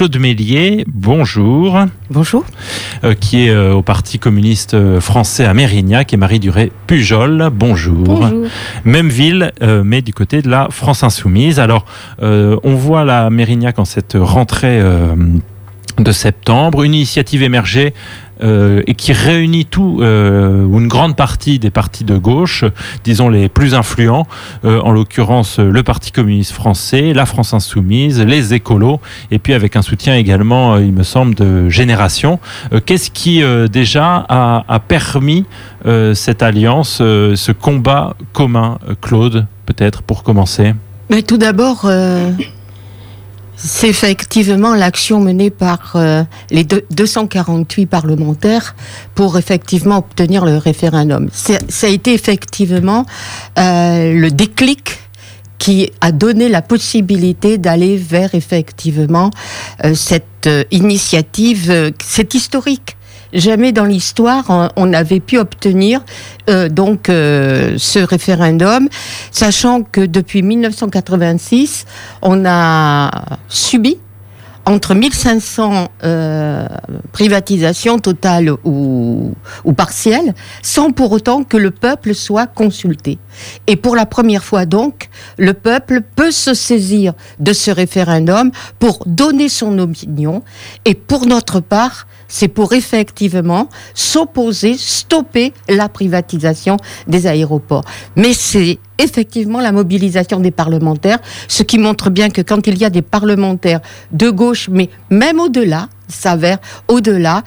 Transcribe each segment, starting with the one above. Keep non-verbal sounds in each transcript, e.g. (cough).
Claude Mélier, bonjour. Bonjour. qui est au Parti communiste français à Mérignac et Marie Duré Pujol, bonjour. Bonjour. Même ville, mais du côté de la France Insoumise. Alors, on voit la Mérignac en cette rentrée de septembre, une initiative émergée euh, et qui réunit tout euh, une grande partie des partis de gauche, disons les plus influents, euh, en l'occurrence le Parti communiste français, la France insoumise, les écolos, et puis avec un soutien également, il me semble, de génération. Qu'est-ce qui déjà a, a permis cette alliance, ce combat commun, Claude, peut-être pour commencer? Mais Tout d'abord, c'est effectivement l'action menée par euh, les 248 parlementaires pour effectivement obtenir le référendum. Ça a été effectivement euh, le déclic qui a donné la possibilité d'aller vers effectivement euh, cette initiative, c'est historique jamais dans l'histoire on avait pu obtenir euh, donc euh, ce référendum, sachant que depuis 1986, on a subi entre 1500 euh, privatisations totales ou, ou, partielles, sans pour autant que le peuple soit consulté. Et pour la première fois donc, le peuple peut se saisir de ce référendum pour donner son opinion. Et pour notre part, c'est pour effectivement s'opposer, stopper la privatisation des aéroports. Mais c'est effectivement la mobilisation des parlementaires, ce qui montre bien que quand il y a des parlementaires de gauche, mais même au-delà, s'avère au-delà,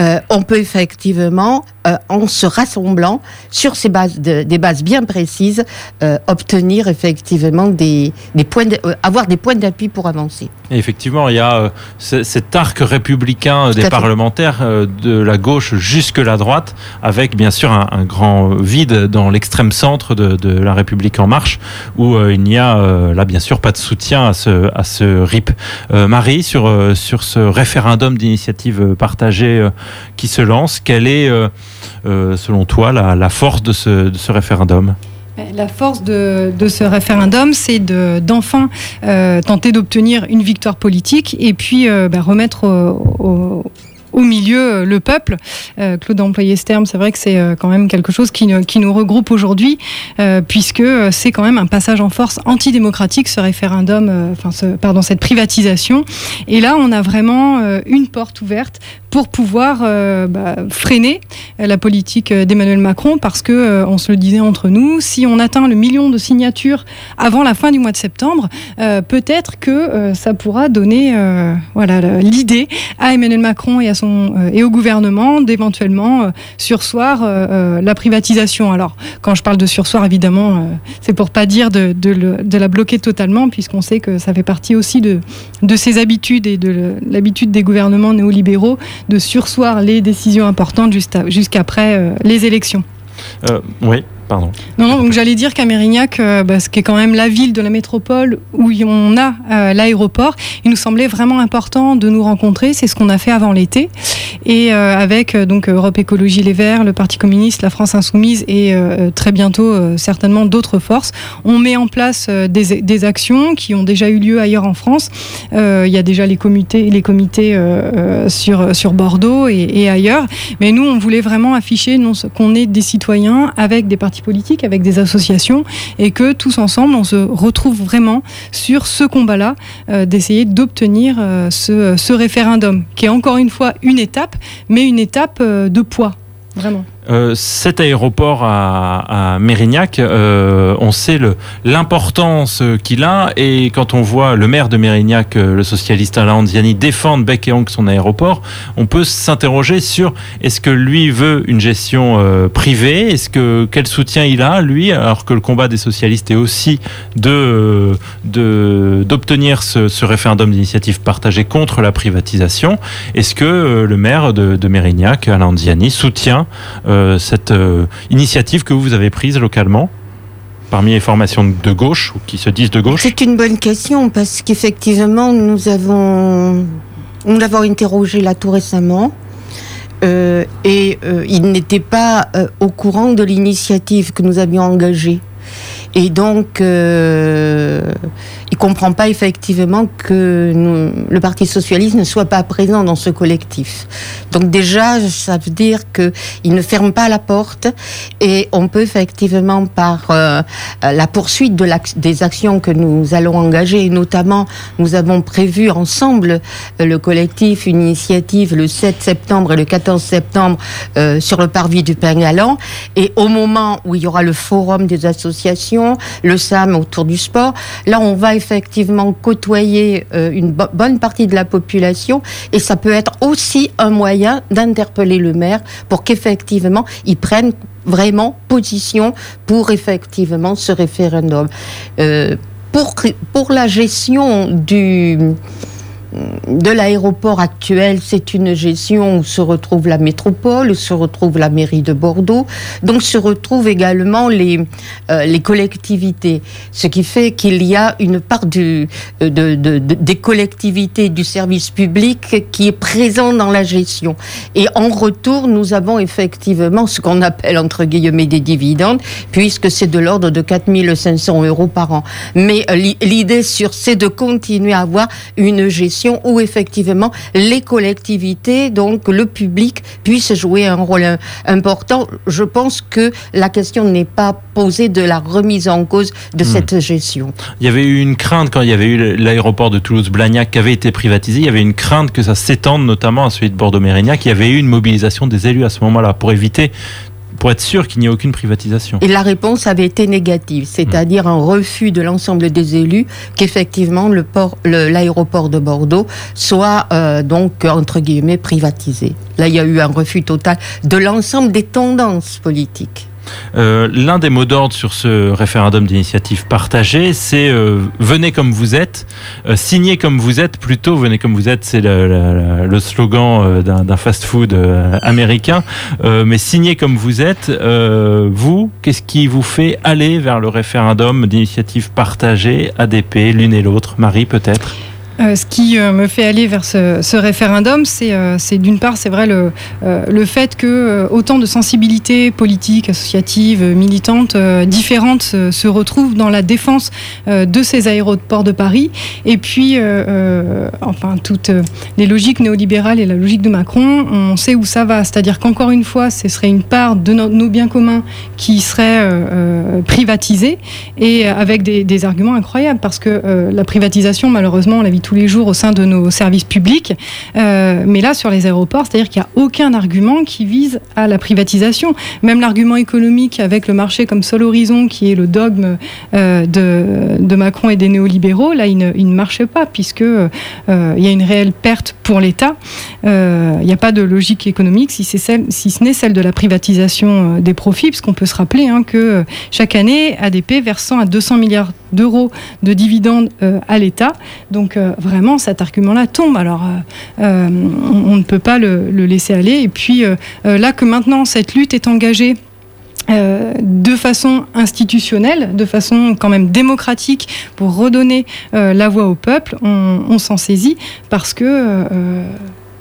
euh, on peut effectivement, euh, en se rassemblant sur ces bases des bases bien précises, euh, obtenir effectivement des, des points, avoir des points d'appui pour avancer. effectivement, il y a cet arc républicain des parlementaires de la gauche jusque la droite, avec bien sûr un, grand vide dans l'extrême centre de, de, la République en marche, où il n'y a là bien sûr pas de soutien à ce, à ce RIP. Marie, sur, sur ce référendum d'initiatives partagées euh, qui se lance. Quelle est, euh, euh, selon toi, la, force de ce, référendum? La force de, ce référendum, c'est d'enfin tenter d'obtenir une victoire politique et puis bah, remettre au milieu euh, le peuple. Euh, Claude a employé ce terme, c'est vrai que c'est euh, quand même quelque chose qui, nous regroupe aujourd'hui, puisque c'est quand même un passage en force antidémocratique, ce référendum, enfin, pardon, cette privatisation. Et là, on a vraiment une porte ouverte pour pouvoir bah, freiner la politique d'Emmanuel Macron, parce que, on se le disait entre nous, si on atteint le million de signatures avant la fin du mois de septembre, peut-être que ça pourra donner voilà l'idée à Emmanuel Macron et à son euh, et au gouvernement d'éventuellement euh, sursoir euh, la privatisation. Alors, quand je parle de sursoir, évidemment, c'est pour pas dire de, de, la bloquer totalement, puisqu'on sait que ça fait partie aussi de, de ses habitudes et de l'habitude des gouvernements néolibéraux de sursoir les décisions importantes jusqu'après les élections. oui, non, non, donc j'allais dire qu'à Mérignac, euh, bah, ce qui est quand même la ville de la métropole où on a euh, l'aéroport, il nous semblait vraiment important de nous rencontrer. C'est ce qu'on a fait avant l'été. Et euh, avec donc Europe Écologie Les Verts, le Parti communiste, la France Insoumise et très bientôt certainement d'autres forces, on met en place des, actions qui ont déjà eu lieu ailleurs en France. il y a déjà les comités, les comités sur, sur Bordeaux et, et, ailleurs. Mais nous, on voulait vraiment afficher qu'on est des citoyens avec des partis politiques, avec des associations, et que tous ensemble, on se retrouve vraiment sur ce combat-là, euh, d'essayer d'obtenir euh, ce, ce, référendum, qui est encore une fois une étape, mais une étape euh, de poids, vraiment. Euh, cet aéroport à, Mérignac, euh, on sait l'importance qu'il a et quand on voit le maire de Mérignac, euh, le socialiste Alain Andiani, défendre bec et son aéroport, on peut s'interroger sur est-ce que lui veut une gestion privée, est-ce que quel soutien il a lui, alors que le combat des socialistes est aussi de d'obtenir ce, référendum d'initiative partagée contre la privatisation? Est-ce que le maire de, Mérignac, Alain Andiani, soutient cette euh, initiative que vous avez prise localement parmi les formations de gauche ou qui se disent de gauche C'est une bonne question parce qu'effectivement nous avons nous l'avons interrogé là tout récemment. Euh, et il n'était pas au courant de l'initiative que nous avions engagée. Et donc, il comprend pas effectivement que le Parti socialiste ne soit pas présent dans ce collectif. Donc déjà, ça veut dire que il ne ferme pas la porte et on peut effectivement par euh, la poursuite de des actions que nous allons engager, et notamment nous avons prévu ensemble euh, le collectif une initiative le 7 septembre et le 14 septembre euh, sur le parvis du Pingalan et au moment où il y aura le forum des associations, le SAM autour du sport, là on va effectivement côtoyer euh, une bonne partie de la population et ça peut être aussi un moyen d'interpeller le maire pour qu'effectivement il prenne vraiment position pour effectivement ce référendum. Euh, pour, pour la gestion du de l'aéroport actuel, c'est une gestion où se retrouve la métropole, où se retrouve la mairie de Bordeaux, donc se retrouvent également les, euh, les collectivités. Ce qui fait qu'il y a une part de, des collectivités du service public qui est présent dans la gestion. Et en retour, nous avons effectivement ce qu'on appelle entre guillemets des dividendes, puisque c'est de l'ordre de 4500 euros par an. Mais euh, l'idée c'est de continuer à avoir une gestion où effectivement les collectivités, donc le public, puissent jouer un rôle important. Je pense que la question n'est pas posée de la remise en cause de hmm. cette gestion. Il y avait eu une crainte quand il y avait eu l'aéroport de Toulouse-Blagnac qui avait été privatisé. Il y avait une crainte que ça s'étende notamment à celui de Bordeaux-Mérignac. Il y avait eu une mobilisation des élus à ce moment-là pour éviter pour être sûr qu'il n'y ait aucune privatisation. Et la réponse avait été négative, c'est-à-dire un refus de l'ensemble des élus qu'effectivement l'aéroport de Bordeaux soit euh, donc entre guillemets privatisé. Là, il y a eu un refus total de l'ensemble des tendances politiques. Euh, l'un des mots d'ordre sur ce référendum d'initiative partagée, c'est euh, venez comme vous êtes, euh, signez comme vous êtes, plutôt venez comme vous êtes, c'est le, le, slogan d'un fast-food américain, mais signez comme vous êtes. vous, qu'est-ce qui vous fait aller vers le référendum d'initiative partagée, ADP, l'une et l'autre? Marie, peut-être? Euh, ce qui euh, me fait aller vers ce, référendum, euh, c'est d'une part, c'est vrai, le, le fait que autant de sensibilités politiques, associatives, militantes, différentes se retrouvent dans la défense de ces aéroports de Paris. Et puis, enfin, toutes les logiques néolibérales et la logique de Macron, on sait où ça va. C'est-à-dire qu'encore une fois, ce serait une part de nos, biens communs qui serait privatisée et avec des, des, arguments incroyables parce que la privatisation, malheureusement, on l'a vu tous les jours au sein de nos services publics. Euh, mais là, sur les aéroports, c'est-à-dire qu'il n'y a aucun argument qui vise à la privatisation. Même l'argument économique avec le marché comme seul horizon, qui est le dogme euh, de, Macron et des néolibéraux, là, il ne, il marche pas, puisque euh, il y a une réelle perte pour l'État. il n'y a pas de logique économique, si, celle, si ce n'est celle de la privatisation des profits, puisqu'on peut se rappeler hein, que chaque année, ADP versant à 200 milliards d'euros de dividendes à l'État. Donc vraiment cet argument-là tombe. Alors euh, euh, on, ne peut pas le, laisser aller. Et puis euh, là que maintenant cette lutte est engagée. de façon institutionnelle, de façon quand même démocratique, pour redonner la voix au peuple, on, on s'en saisit parce que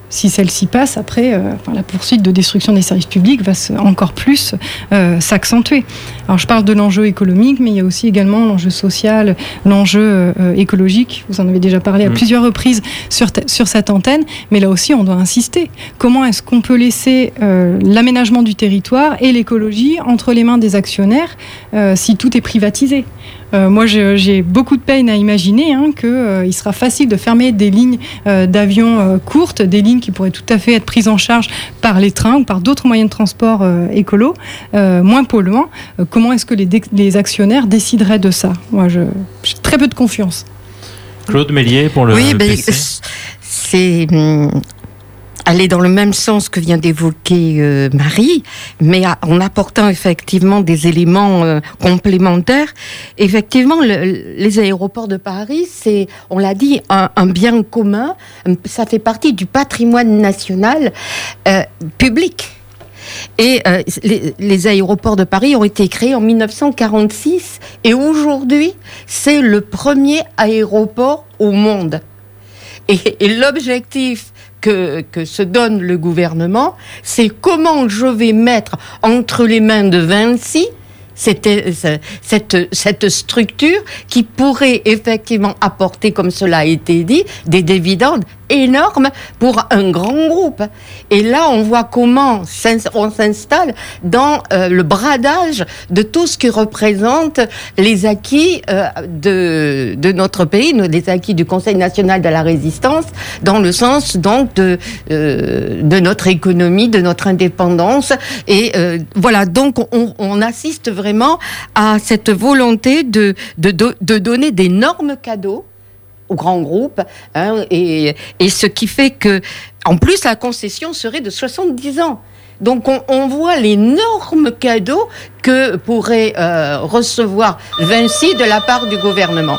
si celle-ci passe, après, euh, la poursuite de destruction des services publics va encore plus euh, s'accentuer. Alors, je parle de l'enjeu économique, mais il y a aussi également l'enjeu social, l'enjeu euh, écologique. Vous en avez déjà parlé à mm. plusieurs reprises sur, sur cette antenne, mais là aussi, on doit insister. Comment est-ce qu'on peut laisser l'aménagement du territoire et l'écologie entre les mains des actionnaires si tout est privatisé? Euh, moi, j'ai beaucoup de peine à imaginer hein, qu'il euh, sera facile de fermer des lignes euh, d'avions courtes, des lignes qui pourraient tout à fait être prises en charge par les trains ou par d'autres moyens de transport écolos, moins polluants. comment est-ce que les, les, actionnaires décideraient de ça? Moi, j'ai très peu de confiance. Claude Mélier pour le oui, ben, c'est hum, aller dans le même sens que vient d'évoquer euh, Marie, mais en apportant effectivement des éléments euh, complémentaires. Effectivement, les aéroports de Paris, c'est, on l'a dit, un, bien commun. Ça fait partie du patrimoine national euh, public. Et les, aéroports de Paris ont été créés en 1946 et aujourd'hui, c'est le premier aéroport au monde. Et l'objectif que, se donne le gouvernement, c'est comment je vais mettre entre les mains de Vinci cette, cette structure qui pourrait effectivement apporter, comme cela a été dit, des dividendes énormes pour un grand groupe. Et là, on voit comment on s'installe dans euh, le bradage de tout ce qui représente les acquis euh, de, de notre pays, les acquis du Conseil national de la résistance, dans le sens donc de, euh, de notre économie, de notre indépendance. Et voilà, donc on, on assiste vraiment à cette volonté de, de, de, donner d'énormes cadeaux aux grands groupes, hein, et, ce qui fait que, en plus, la concession serait de 70 ans. Donc on, on voit l'énorme cadeau que pourrait euh, recevoir Vinci de la part du gouvernement.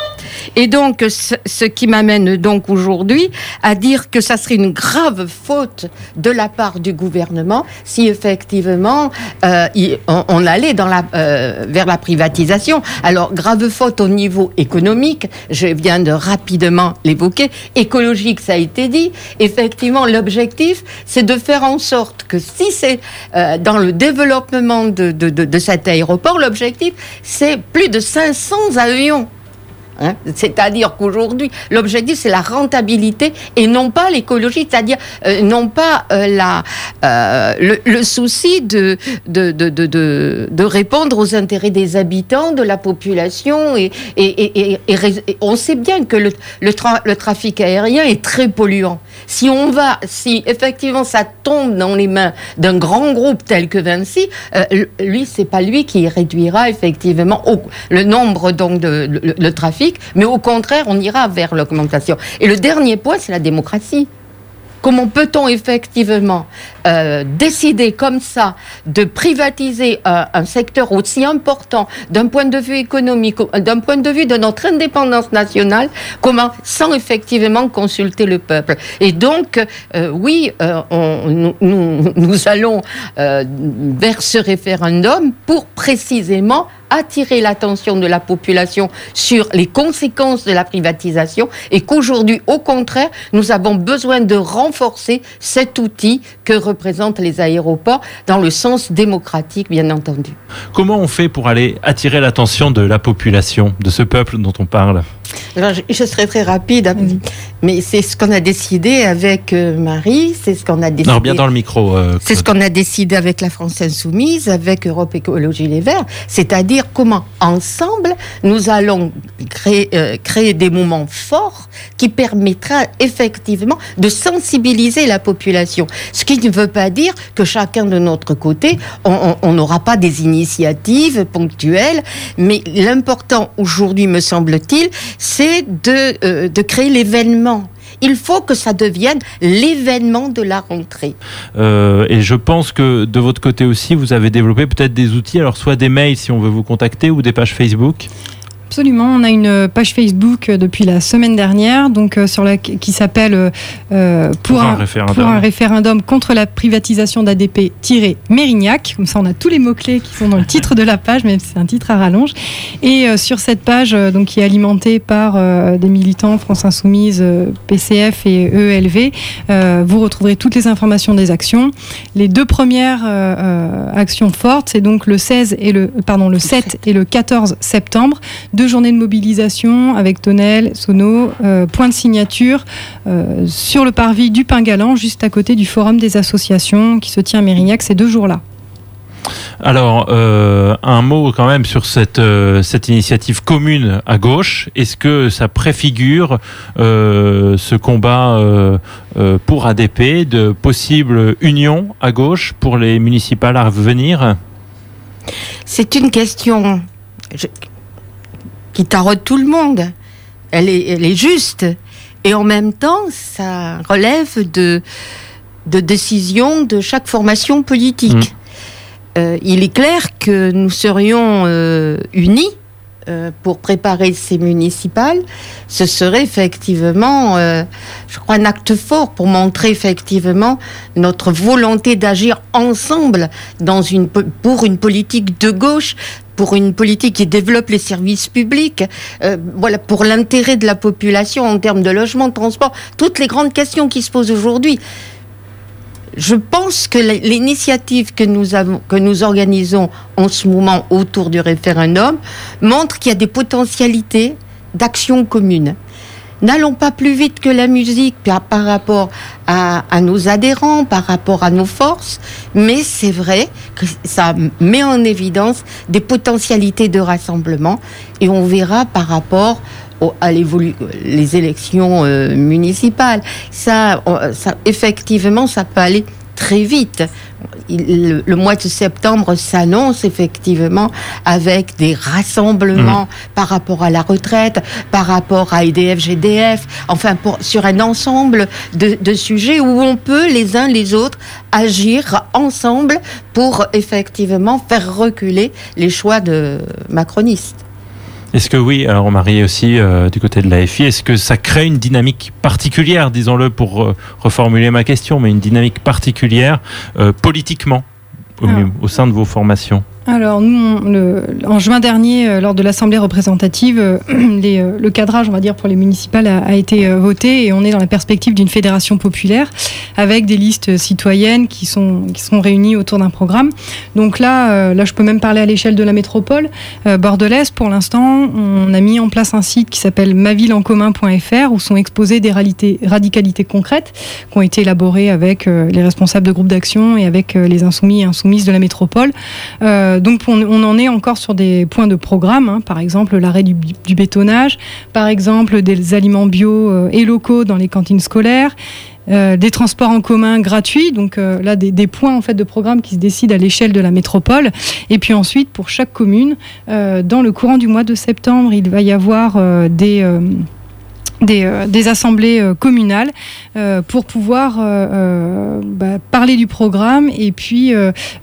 Et donc, ce, qui m'amène donc aujourd'hui à dire que ça serait une grave faute de la part du gouvernement si effectivement euh, on, allait euh, vers la privatisation. Alors, grave faute au niveau économique, je viens de rapidement l'évoquer. Écologique, ça a été dit. Effectivement, l'objectif, c'est de faire en sorte que si c'est dans le développement de cette aéroport, l'objectif, c'est plus de 500 avions Hein. c'est-à-dire qu'aujourd'hui, l'objectif, c'est la rentabilité et non pas l'écologie, c'est-à-dire euh, non pas euh, euh, le, souci de répondre aux intérêts des habitants, de la population. On sait bien que le, trafic aérien est très polluant. Si on va, si effectivement ça tombe dans les mains d'un grand groupe tel que Vinci, lui, c'est pas lui qui réduira effectivement le nombre de trafic mais au contraire, on ira vers l'augmentation. Et le dernier point, c'est la démocratie. Comment peut-on effectivement euh, décider comme ça de privatiser euh, un secteur aussi important d'un point de vue économique, d'un point de vue de notre indépendance nationale, comment sans effectivement consulter le peuple? Et donc, euh, oui, nous, allons vers ce référendum pour précisément attirer l'attention de la population sur les conséquences de la privatisation et qu'aujourd'hui, au contraire, nous avons besoin de renforcer cet outil que représentent les aéroports dans le sens démocratique, bien entendu. Comment on fait pour aller attirer l'attention de la population, de ce peuple dont on parle? Je, serai très rapide, mais c'est ce qu'on a décidé avec euh, Marie, c'est ce qu'on a décidé. Non, bien dans le micro. Euh, c'est ce qu'on a décidé avec la France Insoumise, avec Europe Écologie Les Verts, c'est-à-dire comment ensemble nous allons créer, euh, créer des moments forts qui permettra effectivement de sensibiliser la population. Ce qui ne veut pas dire que chacun de notre côté, on n'aura pas des initiatives ponctuelles, mais l'important aujourd'hui, me semble-t-il, c'est de, euh, de créer l'événement. Il faut que ça devienne l'événement de la rentrée. Euh, et je pense que de votre côté aussi, vous avez développé peut-être des outils, alors soit des mails si on veut vous contacter ou des pages Facebook. Absolument, on a une page Facebook euh, depuis la semaine dernière, donc euh, sur la qui s'appelle euh, pour, un, référendum. contre la privatisation d'ADP-Mérignac. Comme ça, on a tous les mots clés qui sont dans le (laughs) titre de la page, même si c'est un titre à rallonge. Et sur cette page, donc qui est alimentée par des militants France Insoumise, PCF et ELV, vous retrouverez toutes les informations des actions. Les deux premières actions fortes, c'est donc le 16 et le pardon le 7 et le 14 septembre deux journées de mobilisation avec Tonel, Sono, euh, point de signature euh, sur le parvis du Pingalan, juste à côté du Forum des associations qui se tient à Mérignac ces deux jours-là. Alors, euh, un mot quand même sur cette, cette initiative commune à gauche. Est-ce que ça préfigure ce combat pour ADP de possible union à gauche pour les municipales à venir? C'est une question qui taraude tout le monde. Elle est, elle est juste. Et en même temps, ça relève de, de décisions de chaque formation politique. Mmh. Euh, il est clair que nous serions euh, unis euh, pour préparer ces municipales. Ce serait effectivement, euh, je crois, un acte fort pour montrer effectivement notre volonté d'agir ensemble pour une politique de gauche pour une politique qui développe les services publics, euh, pour l'intérêt de la population en termes de logement, de transport, toutes les grandes questions qui se posent aujourd'hui. Je pense que l'initiative que nous organisons en ce moment autour du référendum montre qu'il y a des potentialités d'action commune. N'allons pas plus vite que la musique par, rapport à, nos adhérents, par rapport à nos forces, mais c'est vrai que ça met en évidence des potentialités de rassemblement et on verra par rapport à les élections euh, municipales. Ça, ça, effectivement, ça peut aller très vite. le, mois de septembre s'annonce effectivement avec des rassemblements mmh. par rapport à la retraite, par rapport à EDF, GDF, enfin pour, sur un ensemble de, de sujets où on peut les uns les autres agir ensemble pour effectivement faire reculer les choix de macronistes. Est-ce que oui, alors on marié aussi euh, du côté de la FI, est-ce que ça crée une dynamique particulière, disons-le pour euh, reformuler ma question, mais une dynamique particulière euh, politiquement au sein de vos formations? Alors, nous, en juin dernier, euh, lors de l'Assemblée représentative, euh, (clears throat) les, euh, le cadrage, on va dire, pour les municipales a, été voté et on est dans la perspective d'une fédération populaire avec des listes citoyennes qui sont, qui sont réunies autour d'un programme. Donc là, là, je peux même parler à l'échelle de la métropole bordelaise. Pour l'instant, on a mis en place un site qui s'appelle mavilleencommun.fr où sont exposées des radicalités concrètes qui ont été élaborées avec les responsables de groupes d'action et avec les insoumis et insoumises de la métropole. Donc on, en est encore sur des points de programme, hein. par exemple l'arrêt du, bétonnage, par exemple des aliments bio euh, et locaux dans les cantines scolaires. Euh, des transports en commun gratuits, donc là des, points en fait de programme qui se décident à l'échelle de la métropole. Et puis ensuite, pour chaque commune, dans le courant du mois de septembre, il va y avoir des des, euh, des, assemblées euh, communales euh, pour pouvoir bah, parler du programme et puis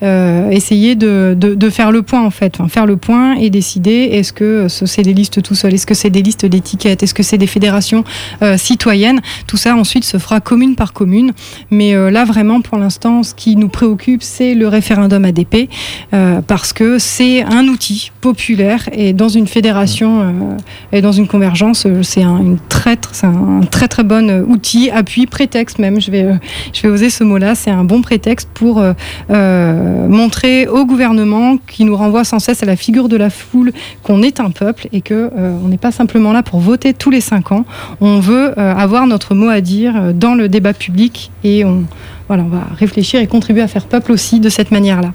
essayer de, de, de, faire le point en fait, enfin, faire le point et décider est-ce que c'est des listes tout seul, est-ce que c'est des listes d'étiquettes, est-ce que c'est des fédérations citoyennes? Tout ça ensuite se fera commune par commune. Mais là vraiment pour l'instant, ce qui nous préoccupe, c'est le référendum ADP parce que c'est un outil populaire et dans une fédération et dans une convergence, c'est un, une très c'est un très très bon euh, outil, appui, prétexte même, je vais, euh, je vais oser ce mot-là, c'est un bon prétexte pour euh, montrer au gouvernement qui nous renvoie sans cesse à la figure de la foule qu'on est un peuple et que on n'est pas simplement là pour voter tous les cinq ans, on veut avoir notre mot à dire dans le débat public et on, voilà, on va réfléchir et contribuer à faire peuple aussi de cette manière-là.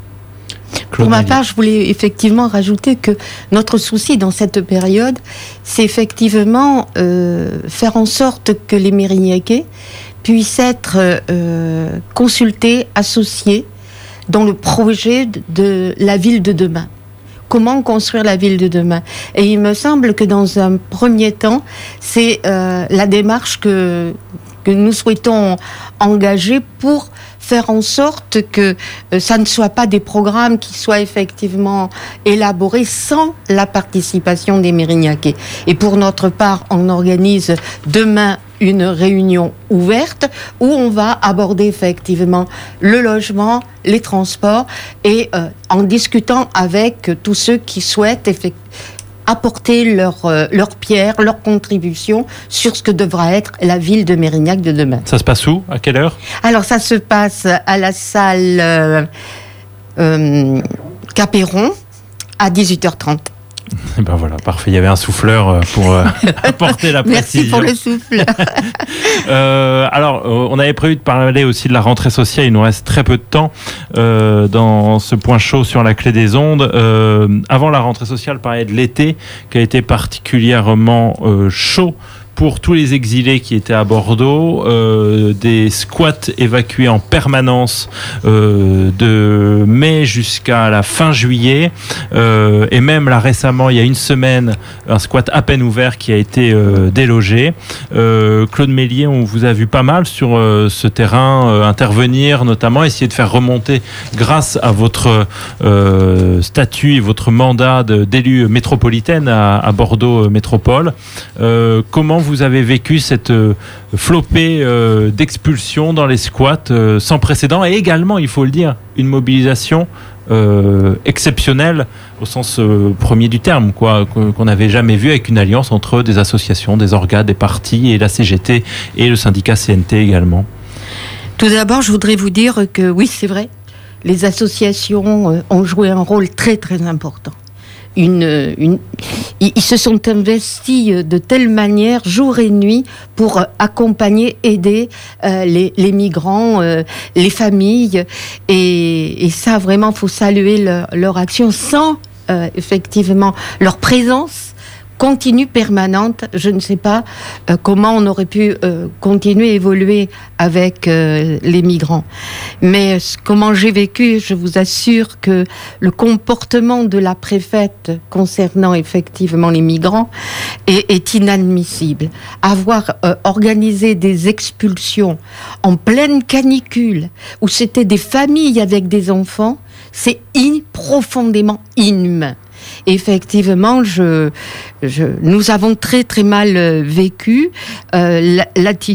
Pour ma part, je voulais effectivement rajouter que notre souci dans cette période, c'est effectivement euh, faire en sorte que les Mérignacais puissent être euh, consultés, associés dans le projet de la ville de demain. Comment construire la ville de demain? Et il me semble que dans un premier temps, c'est euh, la démarche que que nous souhaitons engager pour faire en sorte que euh, ça ne soit pas des programmes qui soient effectivement élaborés sans la participation des Mérignacais. Et pour notre part, on organise demain une réunion ouverte où on va aborder effectivement le logement, les transports et euh, en discutant avec tous ceux qui souhaitent effectivement apporter leur, euh, leur pierre, leur contribution sur ce que devra être la ville de Mérignac de demain. Ça se passe où? À quelle heure? Alors ça se passe à la salle euh, euh Capéron à 18h30. (laughs) Eh ben voilà, parfait. Il y avait un souffleur euh, pour euh, (laughs) apporter la précision. Merci pour le souffleur. (laughs) euh, alors, on avait prévu de parler aussi de la rentrée sociale. Il nous reste très peu de temps euh, dans ce point chaud sur la clé des ondes. avant la rentrée sociale, parlait de l'été qui a été particulièrement chaud pour tous les exilés qui étaient à Bordeaux, euh, des squats évacués en permanence euh, de mai jusqu'à la fin juillet, euh, et même là récemment, il y a une semaine, un squat à peine ouvert qui a été délogé. Claude Mélier, on vous a vu pas mal sur ce terrain intervenir, notamment essayer de faire remonter, grâce à votre statut et votre mandat d'élu métropolitaine à, à Bordeaux Métropole. comment vous vous avez vécu cette euh, flopée euh, d'expulsion dans les squats euh, sans précédent et également, il faut le dire, une mobilisation exceptionnelle au sens premier du terme, quoi, qu'on n'avait jamais vu avec une alliance entre des associations, des organes, des partis et la CGT et le syndicat CNT également. Tout d'abord, je voudrais vous dire que oui, c'est vrai, les associations ont joué un rôle très très important. Une, une, ils se sont investis de telle manière, jour et nuit, pour accompagner, aider euh, les, migrants, euh, les familles. Et, ça, vraiment, faut saluer leur, action sans, euh, effectivement, leur présence continue, permanente. Je ne sais pas euh, comment on aurait pu euh, continuer, évoluer avec euh, les migrants. Mais comment j'ai vécu, je vous assure que le comportement de la préfète concernant effectivement les migrants est, est inadmissible. Avoir organisé des expulsions en pleine canicule, où c'était des familles avec des enfants, c'est profondément inhumain effectivement, nous avons très très mal euh, vécu euh,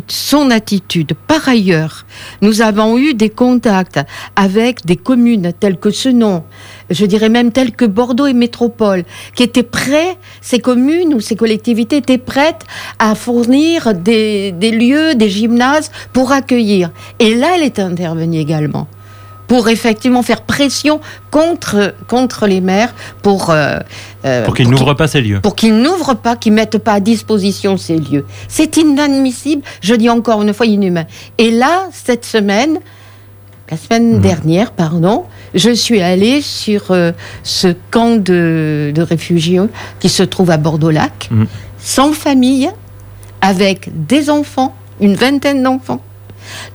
son attitude. Par ailleurs, nous avons eu des contacts avec des communes telles que ce nom, je dirais même telles que Bordeaux et Métropole, qui étaient prêts, ces communes ou ces collectivités étaient prêtes à fournir des lieux, des gymnases pour accueillir. Et là, elle est intervenue également pour effectivement faire pression contre, contre les maires pour... Euh, euh pour qu'ils n'ouvrent pas ces lieux. Pour qu'ils n'ouvrent pas, qu'ils mettent pas à disposition ces lieux. C'est inadmissible, je dis encore une fois inhumain. Et là, cette semaine, la semaine mmh. dernière, pardon, je suis allée sur euh, ce camp de, de, réfugiés qui se trouve à Bordeaux-Lac, mmh. sans famille, avec des enfants, une vingtaine d'enfants,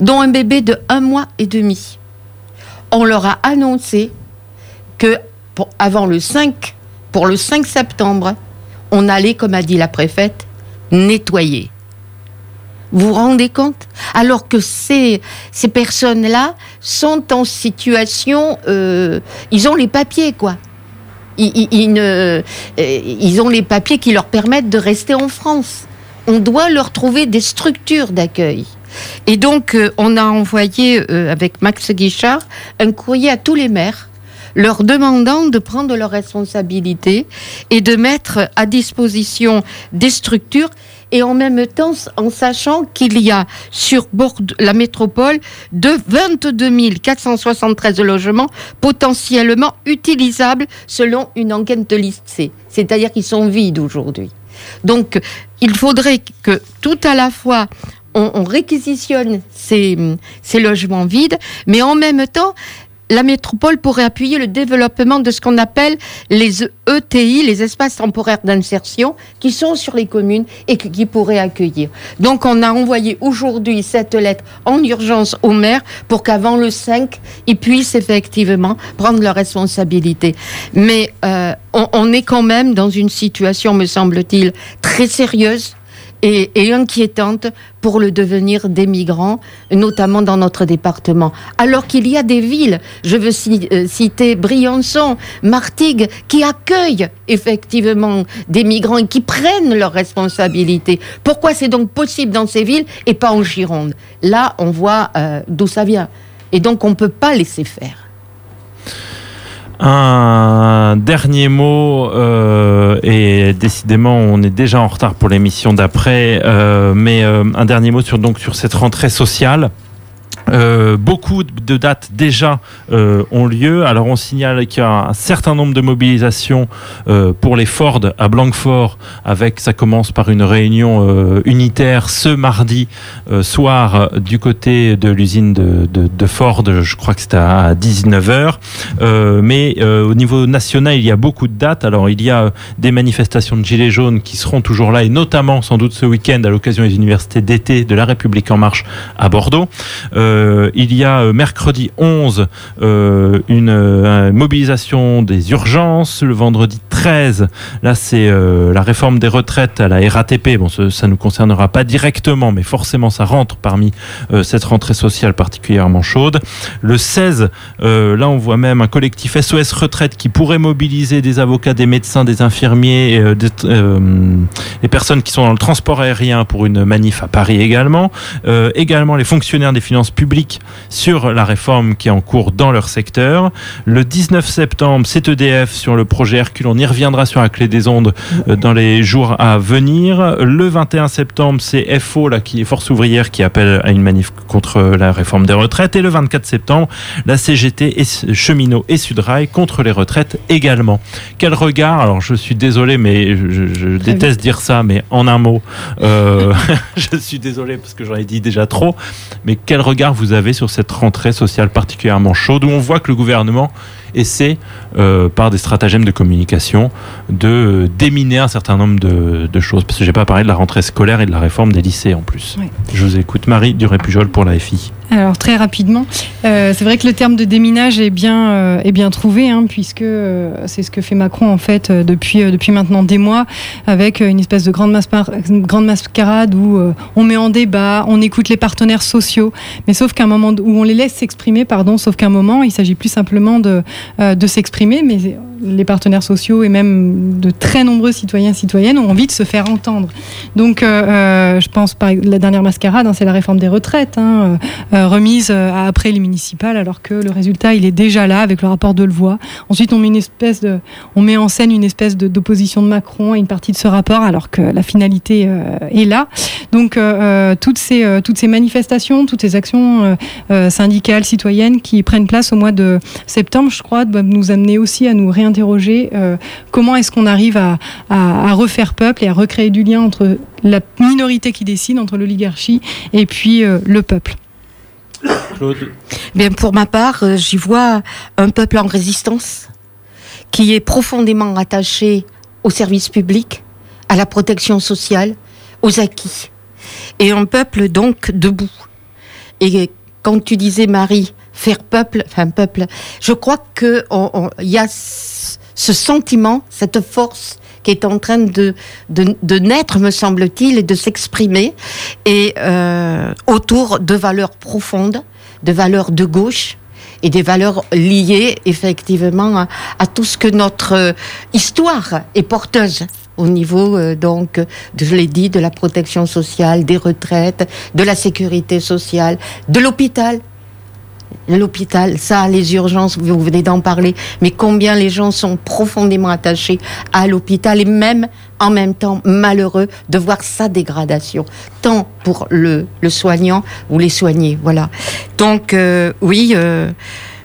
dont un bébé de un mois et demi on leur a annoncé que avant le 5, pour le 5 septembre, on allait, comme a dit la préfète, nettoyer. Vous vous rendez compte? Alors que ces, personnes-là sont en situation... Euh, ils ont les papiers, quoi. Euh, ils, ont les papiers qui leur permettent de rester en France. On doit leur trouver des structures d'accueil. Et donc, euh, on a envoyé euh, avec Max Guichard un courrier à tous les maires leur demandant de prendre leurs responsabilités et de mettre à disposition des structures et en même temps en sachant qu'il y a sur Bordeaux, la métropole de 22 473 logements potentiellement utilisables selon une enquête de l'ISC. C'est-à-dire qu'ils sont vides aujourd'hui. Donc, il faudrait que tout à la fois on, on réquisitionne ces, logements vides, mais en même temps, la métropole pourrait appuyer le développement de ce qu'on appelle les ETI, les espaces temporaires d'insertion, qui sont sur les communes et qui pourraient accueillir. Donc on a envoyé aujourd'hui cette lettre en urgence au maire pour qu'avant le 5, ils puissent effectivement prendre leurs responsabilités. Mais euh, on est quand même dans une situation, me semble-t-il, très sérieuse et, et, inquiétante pour le devenir des migrants, notamment dans notre département. Alors qu'il y a des villes, je veux euh, citer Briançon, Martigues, qui accueillent effectivement des migrants et qui prennent leurs responsabilités. Pourquoi c'est donc possible dans ces villes et pas en Gironde? Là, on voit euh, d'où ça vient. Et donc, on ne peut pas laisser faire. Un dernier mot, euh, et décidément on est déjà en retard pour l'émission d'après, euh, mais euh, un dernier mot sur, donc, sur cette rentrée sociale. Euh, beaucoup de dates déjà euh, ont lieu. Alors on signale qu'il y a un certain nombre de mobilisations euh, pour les Ford à Blanquefort, avec ça commence par une réunion unitaire ce mardi soir du côté de l'usine de, Ford. Je crois que c'était à 19h. mais au niveau national, il y a beaucoup de dates. Alors il y a des manifestations de gilets jaunes qui seront toujours là et notamment sans doute ce week-end à l'occasion des universités d'été de la République en marche à Bordeaux. Euh, il y a euh, mercredi 11 euh, une mobilisation des urgences. Le vendredi 13, là c'est la réforme des retraites à la RATP. Bon, ça ne nous concernera pas directement, mais forcément ça rentre parmi cette rentrée sociale particulièrement chaude. Le 16, là on voit même un collectif SOS Retraite qui pourrait mobiliser des avocats, des médecins, des infirmiers, des, les personnes qui sont dans le transport aérien pour une manif à Paris également. également les fonctionnaires des finances publiques sur la réforme qui est en cours dans leur secteur. Le 19 septembre, c'est EDF sur le projet Hercule. On y reviendra sur la clé des ondes euh, dans les jours à venir. Le 21 septembre, c'est FO, là, qui est Force ouvrière, qui appelle à une manif contre la réforme des retraites. Et le 24 septembre, la CGT et Cheminot et Sudrail contre les retraites également. Quel regard, alors je suis désolé, mais je, je déteste dire ça, mais en un mot, euh, (laughs) je suis désolé parce que j'en ai dit déjà trop, mais quel regard vous avez sur cette rentrée sociale particulièrement chaude où on voit que le gouvernement essaie, euh, par des stratagèmes de communication, de déminer un certain nombre de, de choses. Parce que j'ai pas parlé de la rentrée scolaire et de la réforme des lycées en plus. Oui. Je vous écoute, Marie Duré-Pujol pour la FI. Alors très rapidement, euh, c'est vrai que le terme de déminage est bien, euh, est bien trouvé, hein, puisque euh, c'est ce que fait Macron en fait depuis, depuis maintenant des mois, avec une espèce de grande, grande mascarade où on met en débat, on écoute les partenaires sociaux, mais sauf qu'à un moment où on les laisse s'exprimer, pardon, sauf qu'à un moment il s'agit plus simplement de, euh, de s'exprimer, mais les partenaires sociaux et même de très nombreux citoyens citoyennes ont envie de se faire entendre. Donc, euh, euh, je pense par la dernière mascarade, hein, c'est la réforme des retraites, hein, remise après les municipales, alors que le résultat il est déjà là avec le rapport de Levoix. Ensuite, on met en scène une espèce d'opposition de Macron à une partie de ce rapport, alors que la finalité est là. Donc, toutes ces toutes ces manifestations, toutes ces actions syndicales, citoyennes qui prennent place au mois de septembre, je doivent nous amener aussi à nous réinterroger euh, comment est-ce qu'on arrive à, à, à refaire peuple et à recréer du lien entre la minorité qui décide, entre l'oligarchie et puis euh, le peuple. Claude Bien, pour ma part, euh, j'y vois un peuple en résistance qui est profondément attaché au service public, à la protection sociale, aux acquis. Et un peuple donc debout. Et quand tu disais, Marie, faire peuple, enfin peuple, je crois que il y a ce sentiment, cette force qui est en train de, de, de naître, me semble-t-il, et de s'exprimer, et euh, autour de valeurs profondes, de valeurs de gauche et des valeurs liées effectivement à, tout ce que notre euh, histoire est porteuse au niveau euh, donc je l'ai dit de la protection sociale, des retraites, de la sécurité sociale, de l'hôpital. L'hôpital, ça, les urgences, vous venez d'en parler, mais combien les gens sont profondément attachés à l'hôpital et même en même temps malheureux de voir sa dégradation, tant pour le, le soignant ou les soignés. Voilà. Donc, euh, oui, euh,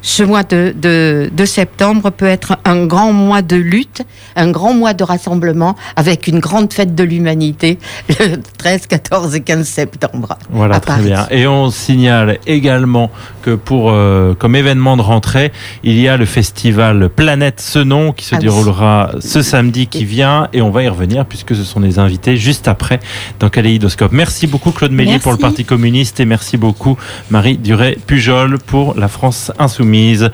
ce mois de, de, de septembre peut être un grand mois de lutte, un grand mois de rassemblement avec une grande fête de l'humanité le (laughs) 13, 14 et 15 septembre. Voilà, très bien. Et on signale également que pour euh, comme événement de rentrée, il y a le festival Planète Senon qui se Ah oui. déroulera ce samedi qui vient et on va y revenir puisque ce sont des invités juste après dans Kaléidoscope. Merci beaucoup Claude Mélier pour le Parti communiste et merci beaucoup Marie Duret-Pujol pour la France insoumise. mise